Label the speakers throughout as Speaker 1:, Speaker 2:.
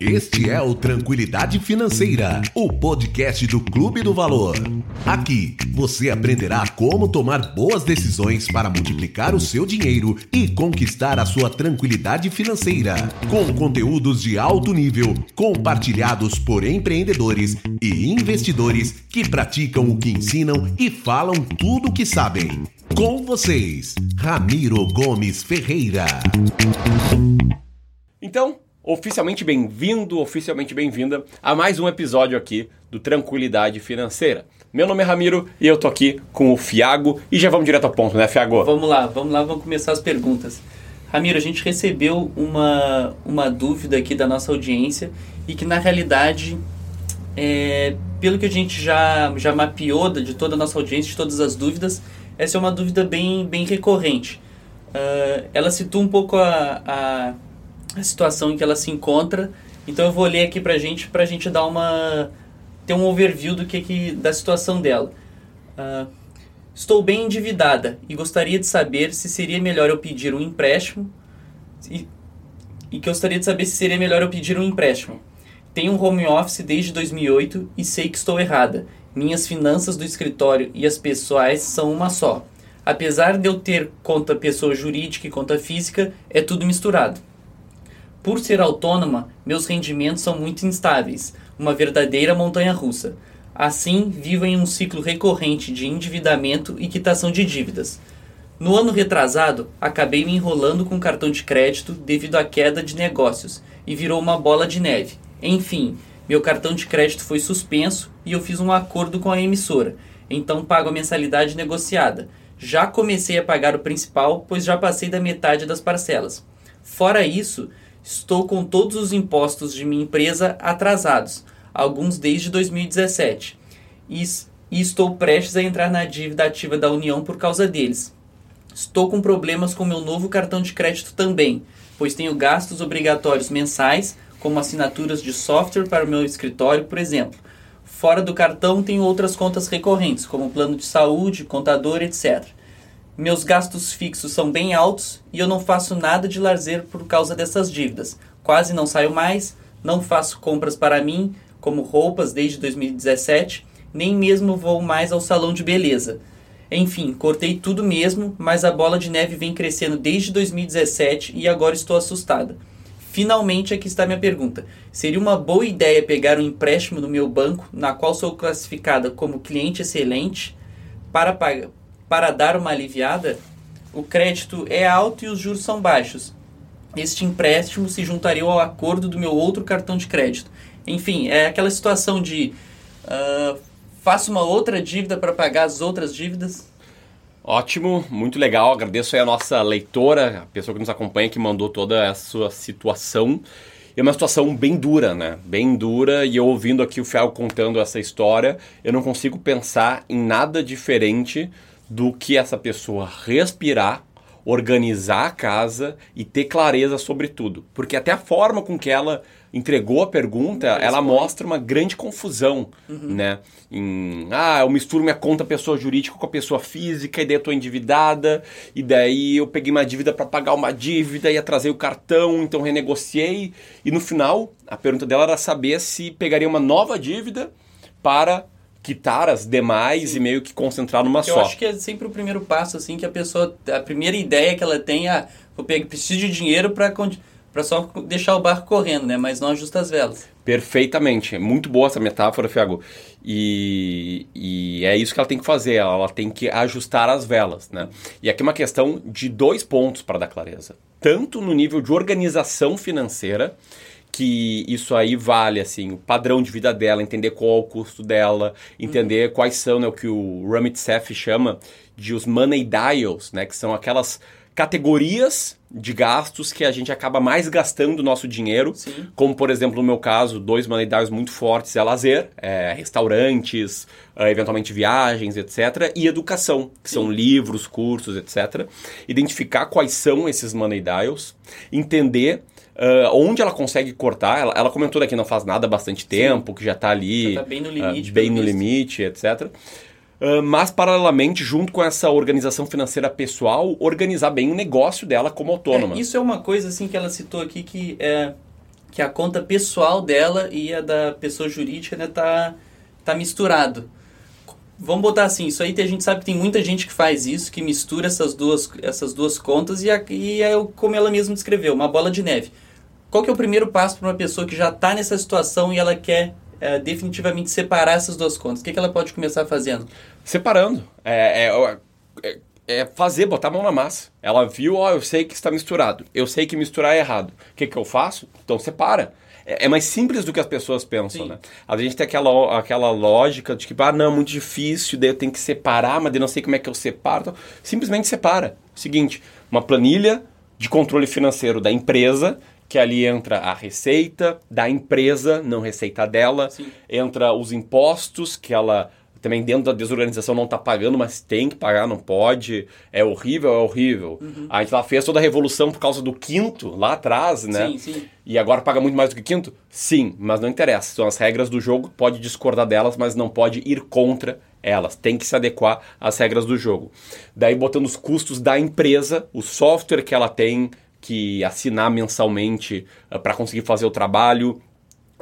Speaker 1: Este é o Tranquilidade Financeira, o podcast do Clube do Valor. Aqui você aprenderá como tomar boas decisões para multiplicar o seu dinheiro e conquistar a sua tranquilidade financeira, com conteúdos de alto nível compartilhados por empreendedores e investidores que praticam o que ensinam e falam tudo o que sabem. Com vocês, Ramiro Gomes Ferreira.
Speaker 2: Então, oficialmente bem-vindo, oficialmente bem-vinda a mais um episódio aqui do Tranquilidade Financeira. Meu nome é Ramiro e eu tô aqui com o Fiago e já vamos direto ao ponto, né, Fiago?
Speaker 3: Vamos lá, vamos lá, vamos começar as perguntas. Ramiro, a gente recebeu uma, uma dúvida aqui da nossa audiência e que na realidade, é, pelo que a gente já, já mapeou de toda a nossa audiência, de todas as dúvidas, essa é uma dúvida bem, bem recorrente. Uh, ela situa um pouco a, a, a, situação em que ela se encontra, então eu vou ler aqui pra gente, pra gente dar uma... ter um overview do que, que da situação dela. Uh, estou bem endividada e gostaria de saber se seria melhor eu pedir um empréstimo e, e gostaria de saber se seria melhor eu pedir um empréstimo. Tenho um home office desde 2008 e sei que estou errada minhas finanças do escritório e as pessoais são uma só. Apesar de eu ter conta pessoa jurídica e conta física, é tudo misturado. Por ser autônoma, meus rendimentos são muito instáveis, uma verdadeira montanha russa. Assim, vivo em um ciclo recorrente de endividamento e quitação de dívidas. No ano retrasado, acabei me enrolando com cartão de crédito devido à queda de negócios e virou uma bola de neve. Enfim, meu cartão de crédito foi suspenso e eu fiz um acordo com a emissora, então pago a mensalidade negociada. Já comecei a pagar o principal, pois já passei da metade das parcelas. Fora isso, estou com todos os impostos de minha empresa atrasados, alguns desde 2017, e, e estou prestes a entrar na dívida ativa da União por causa deles. Estou com problemas com meu novo cartão de crédito também, pois tenho gastos obrigatórios mensais como assinaturas de software para o meu escritório, por exemplo. Fora do cartão, tenho outras contas recorrentes, como plano de saúde, contador, etc. Meus gastos fixos são bem altos e eu não faço nada de lazer por causa dessas dívidas. Quase não saio mais, não faço compras para mim, como roupas desde 2017, nem mesmo vou mais ao salão de beleza. Enfim, cortei tudo mesmo, mas a bola de neve vem crescendo desde 2017 e agora estou assustada. Finalmente, aqui está minha pergunta. Seria uma boa ideia pegar um empréstimo no meu banco, na qual sou classificada como cliente excelente, para, pagar, para dar uma aliviada? O crédito é alto e os juros são baixos. Este empréstimo se juntaria ao acordo do meu outro cartão de crédito. Enfim, é aquela situação de uh, faço uma outra dívida para pagar as outras dívidas
Speaker 2: Ótimo, muito legal. Agradeço aí a nossa leitora, a pessoa que nos acompanha, que mandou toda a sua situação. É uma situação bem dura, né? Bem dura. E eu ouvindo aqui o Fial contando essa história, eu não consigo pensar em nada diferente do que essa pessoa respirar, organizar a casa e ter clareza sobre tudo. Porque até a forma com que ela entregou a pergunta, ela mostra uma grande confusão, uhum. né? Em, ah, eu misturo minha conta pessoa jurídica com a pessoa física, e daí eu tô endividada, e daí eu peguei uma dívida para pagar uma dívida e atrasei o cartão, então renegociei. E no final, a pergunta dela era saber se pegaria uma nova dívida para quitar as demais Sim. e meio que concentrar numa
Speaker 3: Porque
Speaker 2: só.
Speaker 3: Eu acho que é sempre o primeiro passo, assim, que a pessoa, a primeira ideia que ela tem é, ah, vou pegar, preciso de dinheiro para para só deixar o barco correndo, né? Mas não ajusta as velas.
Speaker 2: Perfeitamente. Muito boa essa metáfora, Fiago. E, e é isso que ela tem que fazer. Ela tem que ajustar as velas, né? E aqui é uma questão de dois pontos para dar clareza. Tanto no nível de organização financeira, que isso aí vale assim o padrão de vida dela, entender qual é o custo dela, entender uhum. quais são né, o que o Ramit Seff chama de os money dials, né, que são aquelas categorias de gastos que a gente acaba mais gastando o nosso dinheiro, Sim. como por exemplo no meu caso, dois monetários muito fortes é lazer, é, restaurantes, é, eventualmente viagens, etc. E educação, que Sim. são livros, cursos, etc. Identificar quais são esses money dials, entender Uh, onde ela consegue cortar, ela, ela comentou daqui não faz nada há bastante tempo, Sim. que já está ali
Speaker 3: já tá bem no limite,
Speaker 2: uh, bem no limite etc. Uh, mas, paralelamente, junto com essa organização financeira pessoal, organizar bem o negócio dela como autônoma.
Speaker 3: É, isso é uma coisa assim que ela citou aqui que é, que a conta pessoal dela e a da pessoa jurídica né, tá, tá misturado. Vamos botar assim, isso aí a gente sabe que tem muita gente que faz isso, que mistura essas duas, essas duas contas e, a, e é como ela mesma descreveu, uma bola de neve. Qual que é o primeiro passo para uma pessoa que já está nessa situação e ela quer é, definitivamente separar essas duas contas? O que, que ela pode começar fazendo?
Speaker 2: Separando. É, é, é, é fazer, botar a mão na massa. Ela viu, ó, eu sei que está misturado. Eu sei que misturar é errado. O que, que eu faço? Então separa. É, é mais simples do que as pessoas pensam, Sim. né? A gente tem aquela, aquela lógica de que, ah, não, é muito difícil, daí eu tenho que separar, mas eu não sei como é que eu separo. Então, simplesmente separa. Seguinte, uma planilha de controle financeiro da empresa, que ali entra a receita da empresa, não receita dela, Sim. entra os impostos que ela também dentro da desorganização não está pagando, mas tem que pagar, não pode. É horrível, é horrível. Uhum. A gente lá fez toda a revolução por causa do quinto lá atrás, né?
Speaker 3: Sim, sim.
Speaker 2: E agora paga muito mais do que quinto? Sim, mas não interessa. São as regras do jogo, pode discordar delas, mas não pode ir contra elas. Tem que se adequar às regras do jogo. Daí botando os custos da empresa, o software que ela tem que assinar mensalmente uh, para conseguir fazer o trabalho,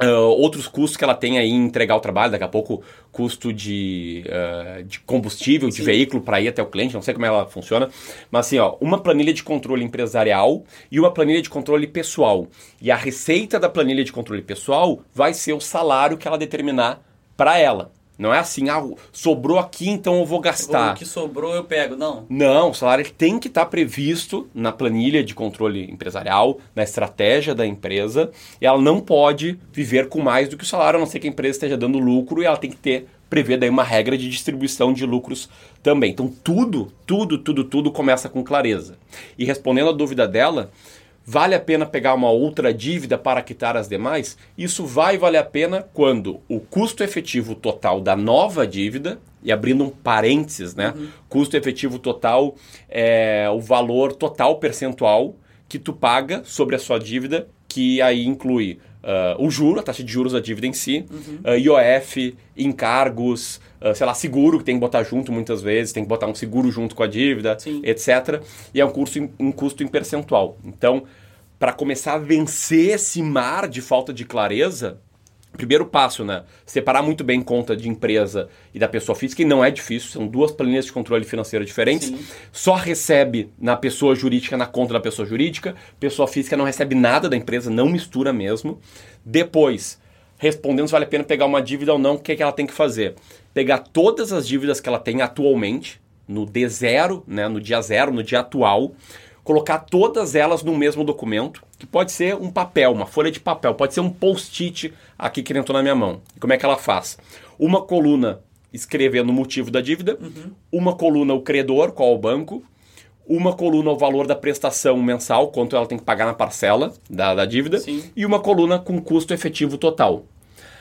Speaker 2: Uh, outros custos que ela tem aí em entregar o trabalho, daqui a pouco custo de, uh, de combustível, Sim. de veículo para ir até o cliente, não sei como ela funciona, mas assim, ó, uma planilha de controle empresarial e uma planilha de controle pessoal. E a receita da planilha de controle pessoal vai ser o salário que ela determinar para ela. Não é assim, ah, sobrou aqui, então eu vou gastar.
Speaker 3: O que sobrou eu pego, não.
Speaker 2: Não, o salário tem que estar tá previsto na planilha de controle empresarial, na estratégia da empresa, e ela não pode viver com mais do que o salário, a não ser que a empresa esteja dando lucro, e ela tem que ter prever daí uma regra de distribuição de lucros também. Então tudo, tudo, tudo, tudo começa com clareza. E respondendo a dúvida dela, Vale a pena pegar uma outra dívida para quitar as demais? Isso vai valer a pena quando o custo efetivo total da nova dívida, e abrindo um parênteses, né? Uhum. Custo efetivo total é o valor total percentual que tu paga sobre a sua dívida, que aí inclui uh, o juro, a taxa de juros da dívida em si, uhum. uh, IOF, encargos, uh, sei lá, seguro que tem que botar junto muitas vezes, tem que botar um seguro junto com a dívida, Sim. etc. E é um, curso, um custo em percentual. Então, para começar a vencer esse mar de falta de clareza, primeiro passo, né? Separar muito bem conta de empresa e da pessoa física, e não é difícil, são duas planilhas de controle financeiro diferentes. Sim. Só recebe na pessoa jurídica, na conta da pessoa jurídica, pessoa física não recebe nada da empresa, não mistura mesmo. Depois, respondendo se vale a pena pegar uma dívida ou não, o que, é que ela tem que fazer? Pegar todas as dívidas que ela tem atualmente, no D0, né, no dia zero, no dia atual, colocar todas elas no mesmo documento, que pode ser um papel, uma folha de papel, pode ser um post-it aqui que entrou na minha mão. E como é que ela faz? Uma coluna escrevendo o motivo da dívida, uhum. uma coluna o credor, qual o banco, uma coluna o valor da prestação mensal, quanto ela tem que pagar na parcela da, da dívida,
Speaker 3: Sim.
Speaker 2: e uma coluna com custo efetivo total.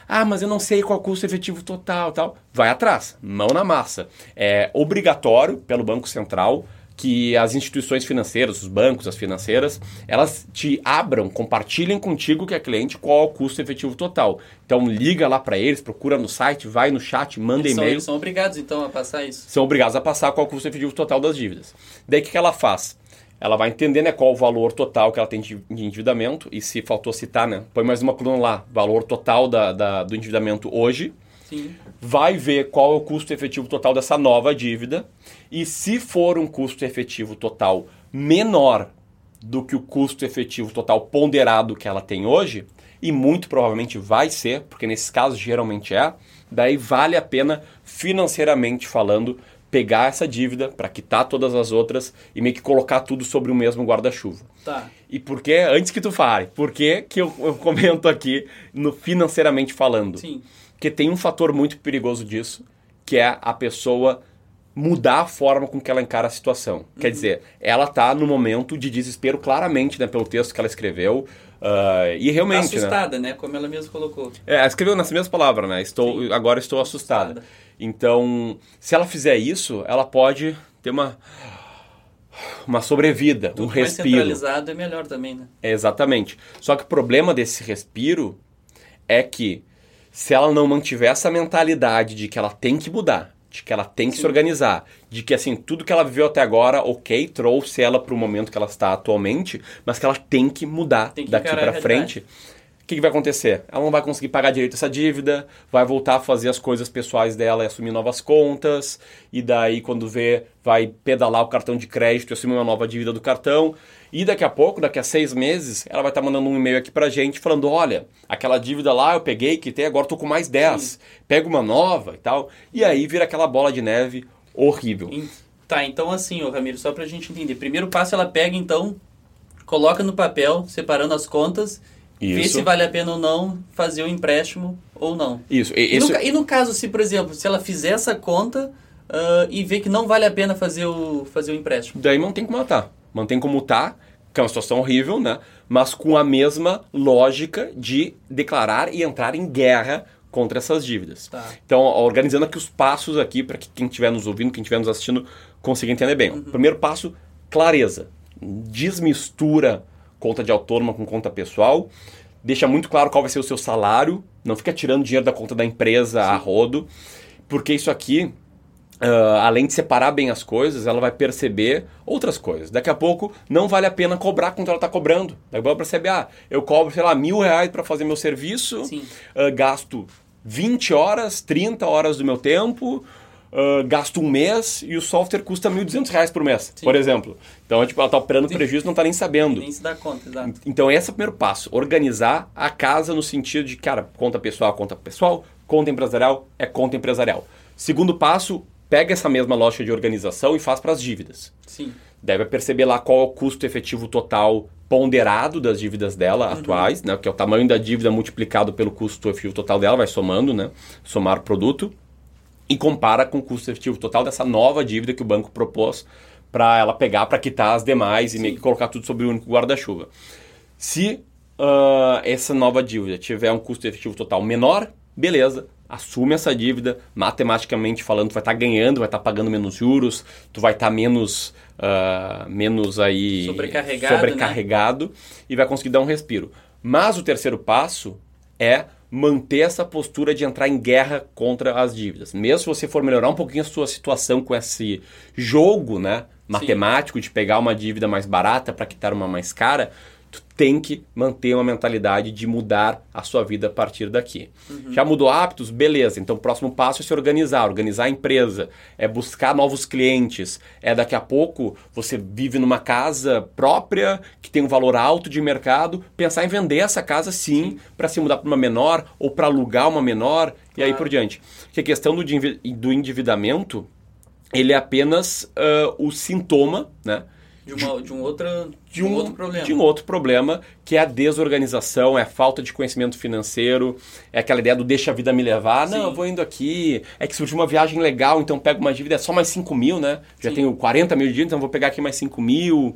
Speaker 2: Ah, mas eu não sei qual é o custo efetivo total, tal. Vai atrás, mão na massa. É obrigatório pelo Banco Central que as instituições financeiras, os bancos, as financeiras, elas te abram, compartilhem contigo que é cliente qual é o custo efetivo total. Então liga lá para eles, procura no site, vai no chat, manda e-mail.
Speaker 3: Eles são obrigados então a passar isso?
Speaker 2: São obrigados a passar qual é o custo efetivo total das dívidas. Daí o que, que ela faz? Ela vai entender né, qual o valor total que ela tem de endividamento e se faltou citar, né, põe mais uma coluna lá, valor total da, da do endividamento hoje.
Speaker 3: Sim.
Speaker 2: Vai ver qual é o custo efetivo total dessa nova dívida e se for um custo efetivo total menor do que o custo efetivo total ponderado que ela tem hoje, e muito provavelmente vai ser, porque nesses casos geralmente é, daí vale a pena financeiramente falando pegar essa dívida para quitar todas as outras e meio que colocar tudo sobre o mesmo guarda-chuva.
Speaker 3: Tá.
Speaker 2: E por que, antes que tu fale, por que, que eu, eu comento aqui no financeiramente falando?
Speaker 3: Sim.
Speaker 2: Porque tem um fator muito perigoso disso, que é a pessoa mudar a forma com que ela encara a situação. Uhum. Quer dizer, ela está no momento de desespero claramente, né, pelo texto que ela escreveu. Uh, e realmente,
Speaker 3: tá assustada, né? né? Como ela mesma colocou.
Speaker 2: É, ela escreveu nessa mesma palavra, né? Estou, Sim. agora estou assustada. assustada. Então, se ela fizer isso, ela pode ter uma uma sobrevida,
Speaker 3: Tudo
Speaker 2: um respiro.
Speaker 3: Mais centralizado é melhor também, né?
Speaker 2: É, exatamente. Só que o problema desse respiro é que se ela não mantiver essa mentalidade de que ela tem que mudar, de que ela tem que Sim. se organizar, de que assim tudo que ela viveu até agora, ok, trouxe ela para o momento que ela está atualmente, mas que ela tem que mudar tem que daqui para frente. Que, que vai acontecer? Ela não vai conseguir pagar direito essa dívida, vai voltar a fazer as coisas pessoais dela e assumir novas contas, e daí quando vê, vai pedalar o cartão de crédito e assumir uma nova dívida do cartão. E daqui a pouco, daqui a seis meses, ela vai estar tá mandando um e-mail aqui pra gente falando: olha, aquela dívida lá eu peguei, que tem, agora tô com mais 10. Sim. Pega uma nova e tal. E aí vira aquela bola de neve horrível.
Speaker 3: Tá, então assim, ô Ramiro, só pra gente entender. Primeiro passo, ela pega, então, coloca no papel, separando as contas isso. Ver se vale a pena ou não fazer o empréstimo ou não.
Speaker 2: Isso.
Speaker 3: E. E, no, e no caso, se, por exemplo, se ela fizer essa conta uh, e ver que não vale a pena fazer o, fazer o empréstimo.
Speaker 2: Daí mantém como ela tá. Mantém como tá, que é uma situação horrível, né? Mas com a mesma lógica de declarar e entrar em guerra contra essas dívidas. Tá. Então, organizando aqui os passos aqui para que quem estiver nos ouvindo, quem estiver nos assistindo, consiga entender bem. Uhum. Primeiro passo, clareza. Desmistura conta de autônoma com conta pessoal. Deixa muito claro qual vai ser o seu salário. Não fica tirando dinheiro da conta da empresa Sim. a rodo. Porque isso aqui, uh, além de separar bem as coisas, ela vai perceber outras coisas. Daqui a pouco, não vale a pena cobrar quanto ela está cobrando. Daqui a pouco ela percebe, ah, eu cobro, sei lá, mil reais para fazer meu serviço, uh, gasto 20 horas, 30 horas do meu tempo, uh, gasto um mês e o software custa R$ 1.200 por mês, Sim. por exemplo. Então, tipo, ela está operando Sim. prejuízo não está nem sabendo.
Speaker 3: Nem se dá conta, exato.
Speaker 2: Então, esse é o primeiro passo. Organizar a casa no sentido de, cara, conta pessoal, conta pessoal, conta empresarial é conta empresarial. Segundo passo, pega essa mesma lógica de organização e faz para as dívidas.
Speaker 3: Sim.
Speaker 2: Deve perceber lá qual é o custo efetivo total ponderado das dívidas dela uhum. atuais, né, que é o tamanho da dívida multiplicado pelo custo efetivo total dela, vai somando, né, somar o produto e compara com o custo efetivo total dessa nova dívida que o banco propôs para ela pegar para quitar as demais e meio que colocar tudo sobre o único guarda-chuva. Se uh, essa nova dívida tiver um custo efetivo total menor, beleza, assume essa dívida, matematicamente falando, tu vai estar tá ganhando, vai estar tá pagando menos juros, tu vai estar tá menos, uh, menos aí
Speaker 3: sobrecarregado,
Speaker 2: sobrecarregado né? e vai conseguir dar um respiro. Mas o terceiro passo é manter essa postura de entrar em guerra contra as dívidas. Mesmo se você for melhorar um pouquinho a sua situação com esse jogo, né, matemático Sim. de pegar uma dívida mais barata para quitar uma mais cara, tu tem que manter uma mentalidade de mudar a sua vida a partir daqui. Uhum. Já mudou hábitos? Beleza. Então o próximo passo é se organizar, organizar a empresa, é buscar novos clientes, é daqui a pouco você vive numa casa própria que tem um valor alto de mercado, pensar em vender essa casa sim, sim. para se mudar para uma menor ou para alugar uma menor claro. e aí por diante. Que a questão do, do endividamento, ele é apenas uh, o sintoma, né?
Speaker 3: De, uma, de, um, outra, de, um, outro problema.
Speaker 2: De um outro problema, que é a desorganização, é a falta de conhecimento financeiro, é aquela ideia do deixa a vida me levar. Sim. Não, eu vou indo aqui, é que surgiu uma viagem legal, então pego uma dívida, é só mais 5 mil, né? Já Sim. tenho 40 mil de dívida, então vou pegar aqui mais 5 mil.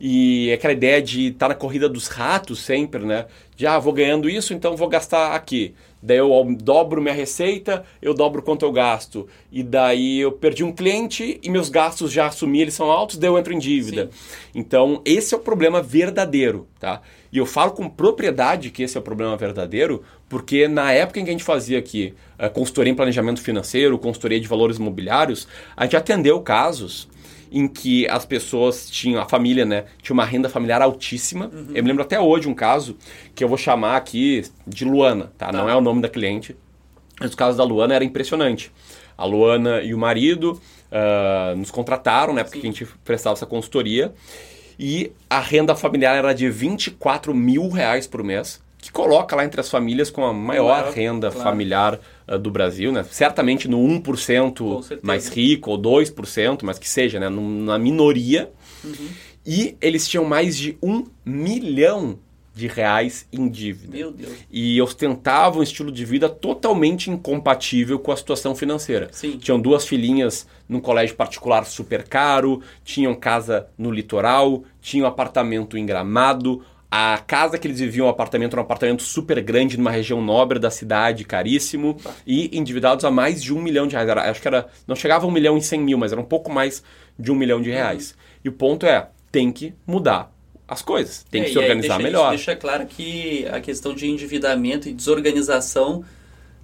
Speaker 2: E aquela ideia de estar tá na corrida dos ratos sempre, né? De, ah, vou ganhando isso, então vou gastar aqui. Daí eu dobro minha receita, eu dobro quanto eu gasto. E daí eu perdi um cliente e meus gastos já assumi, eles são altos, daí eu entro em dívida. Sim. Então, esse é o problema verdadeiro, tá? E eu falo com propriedade que esse é o problema verdadeiro, porque na época em que a gente fazia aqui uh, consultoria em planejamento financeiro, consultoria de valores imobiliários, a gente atendeu casos em que as pessoas tinham, a família, né, tinha uma renda familiar altíssima. Uhum. Eu me lembro até hoje um caso que eu vou chamar aqui de Luana, tá? tá. Não é o nome da cliente. Mas o caso da Luana era impressionante. A Luana e o marido uh, nos contrataram, né, porque a gente prestava essa consultoria. E a renda familiar era de 24 mil reais por mês que coloca lá entre as famílias com a maior claro, renda claro. familiar uh, do Brasil, né? Certamente no 1% mais rico, ou 2%, mas que seja, né? na minoria. Uhum. E eles tinham mais de um milhão de reais em dívida.
Speaker 3: Meu Deus.
Speaker 2: E ostentavam um estilo de vida totalmente incompatível com a situação financeira.
Speaker 3: Sim.
Speaker 2: Tinham duas filhinhas num colégio particular super caro, tinham casa no litoral, tinham apartamento em Gramado, a casa que eles viviam, o apartamento, era um apartamento super grande numa região nobre da cidade, caríssimo, e endividados a mais de um milhão de reais. Era, acho que era. Não chegava a um milhão e cem mil, mas era um pouco mais de um milhão de reais. Uhum. E o ponto é, tem que mudar as coisas, tem é, que se organizar
Speaker 3: deixa,
Speaker 2: melhor.
Speaker 3: Deixa claro que a questão de endividamento e desorganização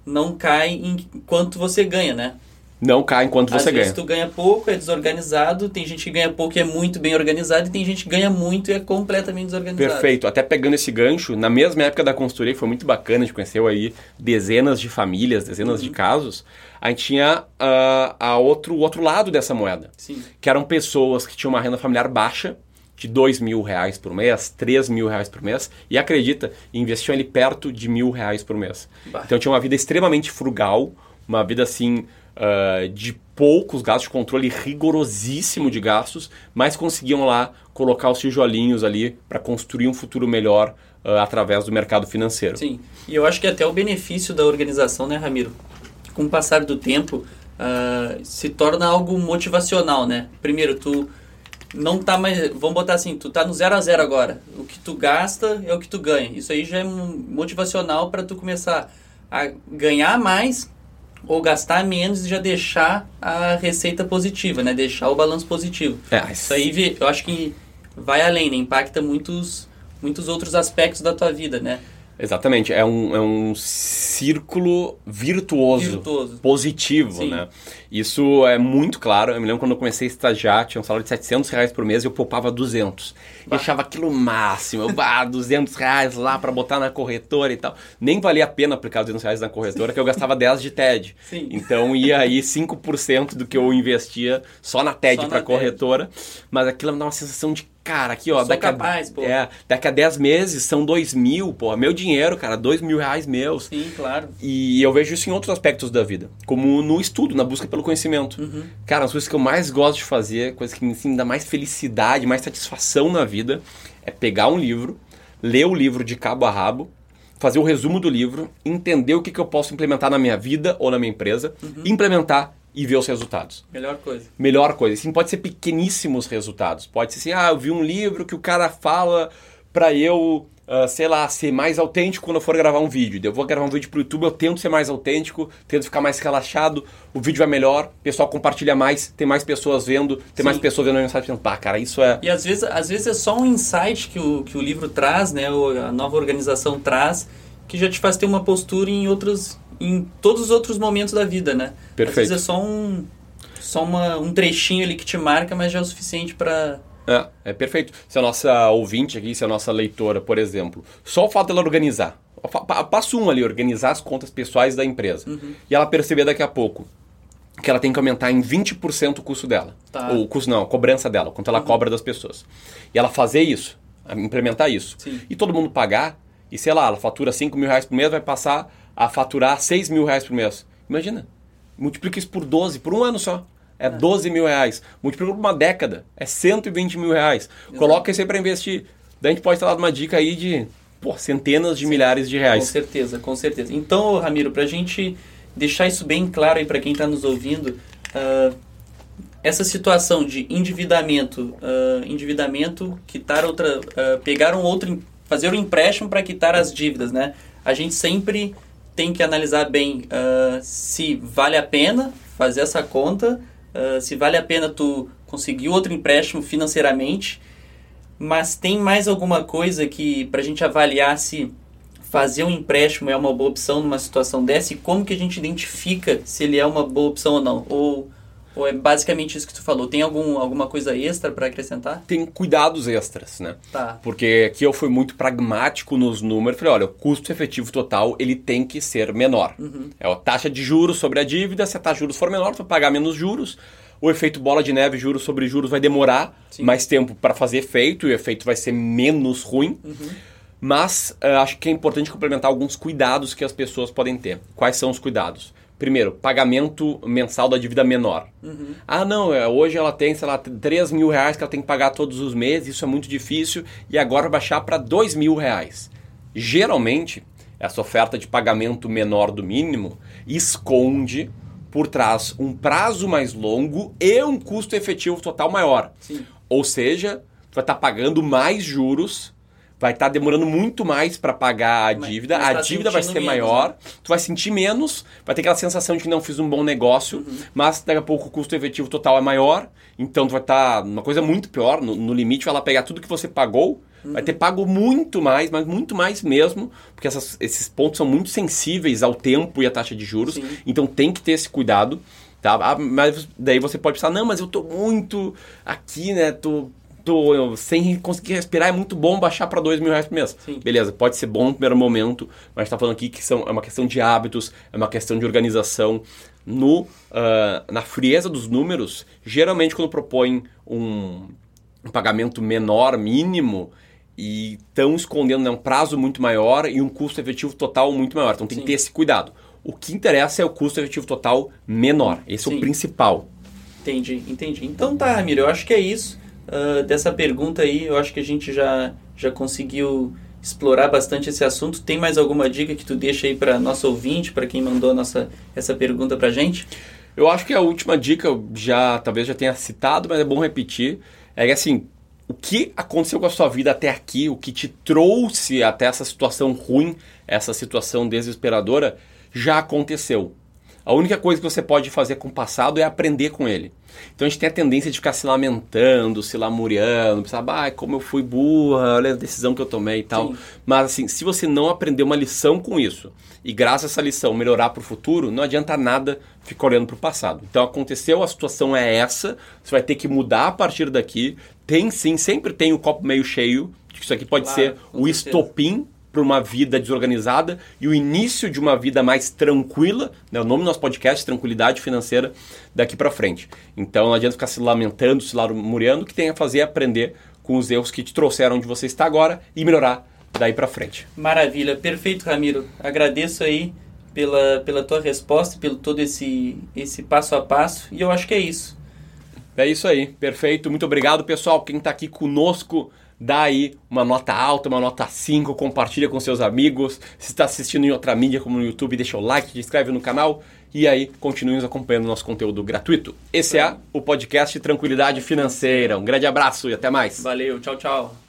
Speaker 3: não cai em quanto você ganha, né?
Speaker 2: Não cai enquanto
Speaker 3: Às
Speaker 2: você
Speaker 3: vezes
Speaker 2: ganha.
Speaker 3: tu ganha pouco, é desorganizado, tem gente que ganha pouco e é muito bem organizado, e tem gente que ganha muito e é completamente desorganizado.
Speaker 2: Perfeito. Até pegando esse gancho, na mesma época da consultoria, que foi muito bacana, a gente conheceu aí dezenas de famílias, dezenas
Speaker 3: Uhum.
Speaker 2: de casos, a gente tinha ah, a outro, o outro lado dessa moeda,
Speaker 3: Sim.
Speaker 2: que eram pessoas que tinham uma renda familiar baixa, de dois mil reais por mês, três mil reais por mês, e acredita, investiam ali perto de mil reais por mês.
Speaker 3: Bah.
Speaker 2: Então tinha uma vida extremamente frugal, uma vida assim ah, de poucos gastos, de controle rigorosíssimo de gastos, mas conseguiam lá colocar os tijolinhos ali para construir um futuro melhor ah, através do mercado financeiro.
Speaker 3: Sim, e eu acho que até o benefício da organização, né, Ramiro? Com o passar do tempo, ah, se torna algo motivacional, né? Primeiro, tu não tá mais. Vamos botar assim, tu tá no zero a zero agora. O que tu gasta é o que tu ganha. Isso aí já é motivacional para tu começar a ganhar mais ou gastar menos e já deixar a receita positiva, né? Deixar o balanço positivo.
Speaker 2: É,
Speaker 3: Isso aí eu acho que vai além, né? Impacta muitos, muitos outros aspectos da tua vida, né?
Speaker 2: Exatamente, é um, é um círculo virtuoso,
Speaker 3: Virtuoso.
Speaker 2: positivo,
Speaker 3: Sim.
Speaker 2: né? Isso é muito claro. Eu me lembro quando eu comecei a estagiar, tinha um salário de 700 reais por mês e eu poupava 200. E achava aquilo máximo. Eu, bah, 200 reais lá para botar na corretora e tal. Nem valia a pena aplicar os 200 reais na corretora, que eu gastava 10 de TED.
Speaker 3: Sim.
Speaker 2: Então ia aí 5% do que eu investia só na TED para
Speaker 3: TED.
Speaker 2: corretora. Mas aquilo me dá uma sensação de, cara, aqui ó,
Speaker 3: Sou
Speaker 2: daqui
Speaker 3: capaz,
Speaker 2: a,
Speaker 3: pô.
Speaker 2: É, daqui a 10 meses são 2 mil, pô. Meu dinheiro, cara, 2 mil reais meus.
Speaker 3: Sim, claro.
Speaker 2: E eu vejo isso em outros aspectos da vida, como no estudo, na busca pelo conhecimento.
Speaker 3: Uhum.
Speaker 2: Cara, as coisas que eu mais gosto de fazer, coisas que me assim, dá mais felicidade, mais satisfação na vida, é pegar um livro, ler o livro de cabo a rabo, fazer o resumo do livro, entender o que, que eu posso implementar na minha vida ou na minha empresa,
Speaker 3: Uhum.
Speaker 2: implementar e ver os resultados
Speaker 3: Melhor coisa.
Speaker 2: melhor coisa. Assim, pode ser pequeníssimos resultados. Pode ser assim, ah, eu vi um livro que o cara fala pra eu, ah, sei lá, ser mais autêntico quando eu for gravar um vídeo. Eu vou gravar um vídeo pro YouTube, eu tento ser mais autêntico, tento ficar mais relaxado, o vídeo é melhor, o pessoal compartilha mais, tem mais pessoas vendo, tem
Speaker 3: Sim.
Speaker 2: mais pessoas vendo a mensagem pensando, pá, cara, isso é...
Speaker 3: E às vezes, às vezes é só um insight que o, que o livro traz, né? A nova organização traz, que já te faz ter uma postura em outros. em todos os outros momentos da vida, né?
Speaker 2: Perfeito.
Speaker 3: Às vezes é só um. Só uma, um trechinho ali que te marca, mas já é o suficiente para
Speaker 2: É, é perfeito. Se a nossa ouvinte aqui, se a nossa leitora, por exemplo, só o fato dela organizar, pa- pa- passo um ali, organizar as contas pessoais da empresa, e ela perceber daqui a pouco que ela tem que aumentar em 20% o custo dela.
Speaker 3: Tá. Uhum.
Speaker 2: Ou o custo não, a cobrança dela, quanto ela cobra das pessoas. E ela fazer isso, implementar isso.
Speaker 3: Sim.
Speaker 2: E todo mundo pagar, e sei lá, ela fatura 5 mil reais por mês, vai passar a faturar 6 mil reais por mês. Imagina, multiplica isso por 12, por um ano só. É 12 mil reais. Multiplica por uma década. É 120 mil reais. Coloca isso aí para investir. Daí a gente pode ter dado uma dica aí de pô, centenas de milhares de
Speaker 3: Com
Speaker 2: reais.
Speaker 3: certeza, com certeza. Então, Ramiro, pra gente deixar isso bem claro aí para quem está nos ouvindo, ah, essa situação de endividamento, ah, endividamento, quitar outra, ah, pegar um outro, fazer um empréstimo para quitar as dívidas, né? A gente sempre tem que analisar bem se vale a pena fazer essa conta, ah, se vale a pena tu conseguir outro empréstimo financeiramente, mas tem mais alguma coisa que para a gente avaliar se fazer um empréstimo é uma boa opção numa situação dessa e como que a gente identifica se ele é uma boa opção ou não? Ou, ou é basicamente isso que tu falou? Tem algum, alguma coisa extra para acrescentar?
Speaker 2: Tem cuidados extras, né?
Speaker 3: Tá.
Speaker 2: Porque aqui eu fui muito pragmático nos números. Falei, olha, o custo efetivo total ele tem que ser menor. É a taxa de juros sobre a dívida. Se a taxa de juros for menor, tu vai pagar menos juros. O efeito bola de neve, juros sobre juros, vai demorar
Speaker 3: Sim.
Speaker 2: mais tempo para fazer efeito e o efeito vai ser menos ruim. Mas eh, acho que é importante complementar alguns cuidados que as pessoas podem ter. Quais são os cuidados? Primeiro, pagamento mensal da dívida menor. Ah, não, é, hoje ela tem, sei lá, 3 mil reais que ela tem que pagar todos os meses, isso é muito difícil, e agora vai baixar para 2 mil reais. Geralmente, essa oferta de pagamento menor do mínimo esconde por trás um prazo mais longo e um custo efetivo total maior.
Speaker 3: Sim.
Speaker 2: Ou seja, tu vai estar pagando mais juros, vai estar demorando muito mais para pagar a dívida, a
Speaker 3: tá
Speaker 2: dívida vai ser
Speaker 3: menos,
Speaker 2: maior,
Speaker 3: né?
Speaker 2: tu vai sentir menos, vai ter aquela sensação de que não fiz um bom negócio,
Speaker 3: Uhum.
Speaker 2: mas daqui a pouco o custo efetivo total é maior, então tu vai estar numa coisa muito pior, no, no limite vai ela pegar tudo que você pagou, vai
Speaker 3: Uhum.
Speaker 2: ter pago muito mais, mas muito mais mesmo, porque essas- esses pontos são muito sensíveis ao tempo e à taxa de juros,
Speaker 3: Sim.
Speaker 2: então tem que ter esse cuidado. Tá? Ah, mas daí você pode pensar, não, mas eu tô muito aqui, né? Tô, tô sem conseguir respirar, é muito bom baixar para dois mil reais por mês.
Speaker 3: Sim.
Speaker 2: Beleza, pode ser bom no primeiro momento, mas está falando aqui que são, é uma questão de hábitos, é uma questão de organização. No, uh, na frieza dos números, geralmente quando propõem um, um pagamento menor, mínimo, e estão escondendo né, um prazo muito maior e um custo efetivo total muito maior. Então tem
Speaker 3: Sim.
Speaker 2: que ter esse cuidado. O que interessa é o custo efetivo total menor. Esse é
Speaker 3: Sim.
Speaker 2: o principal.
Speaker 3: Entendi, entendi. Então tá, Ramiro, eu acho que é isso. Ah, dessa pergunta aí, eu acho que a gente já, já conseguiu explorar bastante esse assunto. Tem mais alguma dica que tu deixa aí para nosso ouvinte, para quem mandou nossa, essa pergunta pra gente?
Speaker 2: Eu acho que a última dica, já talvez já tenha citado, mas é bom repetir, é que assim, o que aconteceu com a sua vida até aqui, o que te trouxe até essa situação ruim, essa situação desesperadora, já aconteceu. A única coisa que você pode fazer com o passado é aprender com ele. Então a gente tem a tendência de ficar se lamentando, se lamuriando, pensar, ah, como eu fui burra, olha a decisão que eu tomei e tal.
Speaker 3: Sim.
Speaker 2: Mas assim, se você não aprender uma lição com isso, e graças a essa lição melhorar para o futuro, não adianta nada ficar olhando para o passado. Então aconteceu, a situação é essa, você vai ter que mudar a partir daqui. Tem sim, sempre tem o copo meio cheio, que isso aqui pode
Speaker 3: Claro,
Speaker 2: ser o
Speaker 3: certeza.
Speaker 2: estopim para uma vida desorganizada e o início de uma vida mais tranquila, né? o nome do nosso podcast Tranquilidade Financeira, daqui para frente. Então não adianta ficar se lamentando, se lamuriando, o que tem a fazer é aprender com os erros que te trouxeram onde você está agora e melhorar daí para frente.
Speaker 3: Maravilha, perfeito, Ramiro. Agradeço aí pela, pela tua resposta, pelo todo esse, esse passo a passo. E eu acho que é isso.
Speaker 2: É isso aí, perfeito. Muito obrigado, pessoal. Quem está aqui conosco, dá aí uma nota alta, uma nota 5, compartilha com seus amigos. Se está assistindo em outra mídia, como no YouTube, deixa o like, se inscreve no canal e aí continue nos acompanhando nosso conteúdo gratuito. Esse é o podcast Tranquilidade Financeira. Um grande abraço e até mais.
Speaker 3: Valeu, tchau, tchau.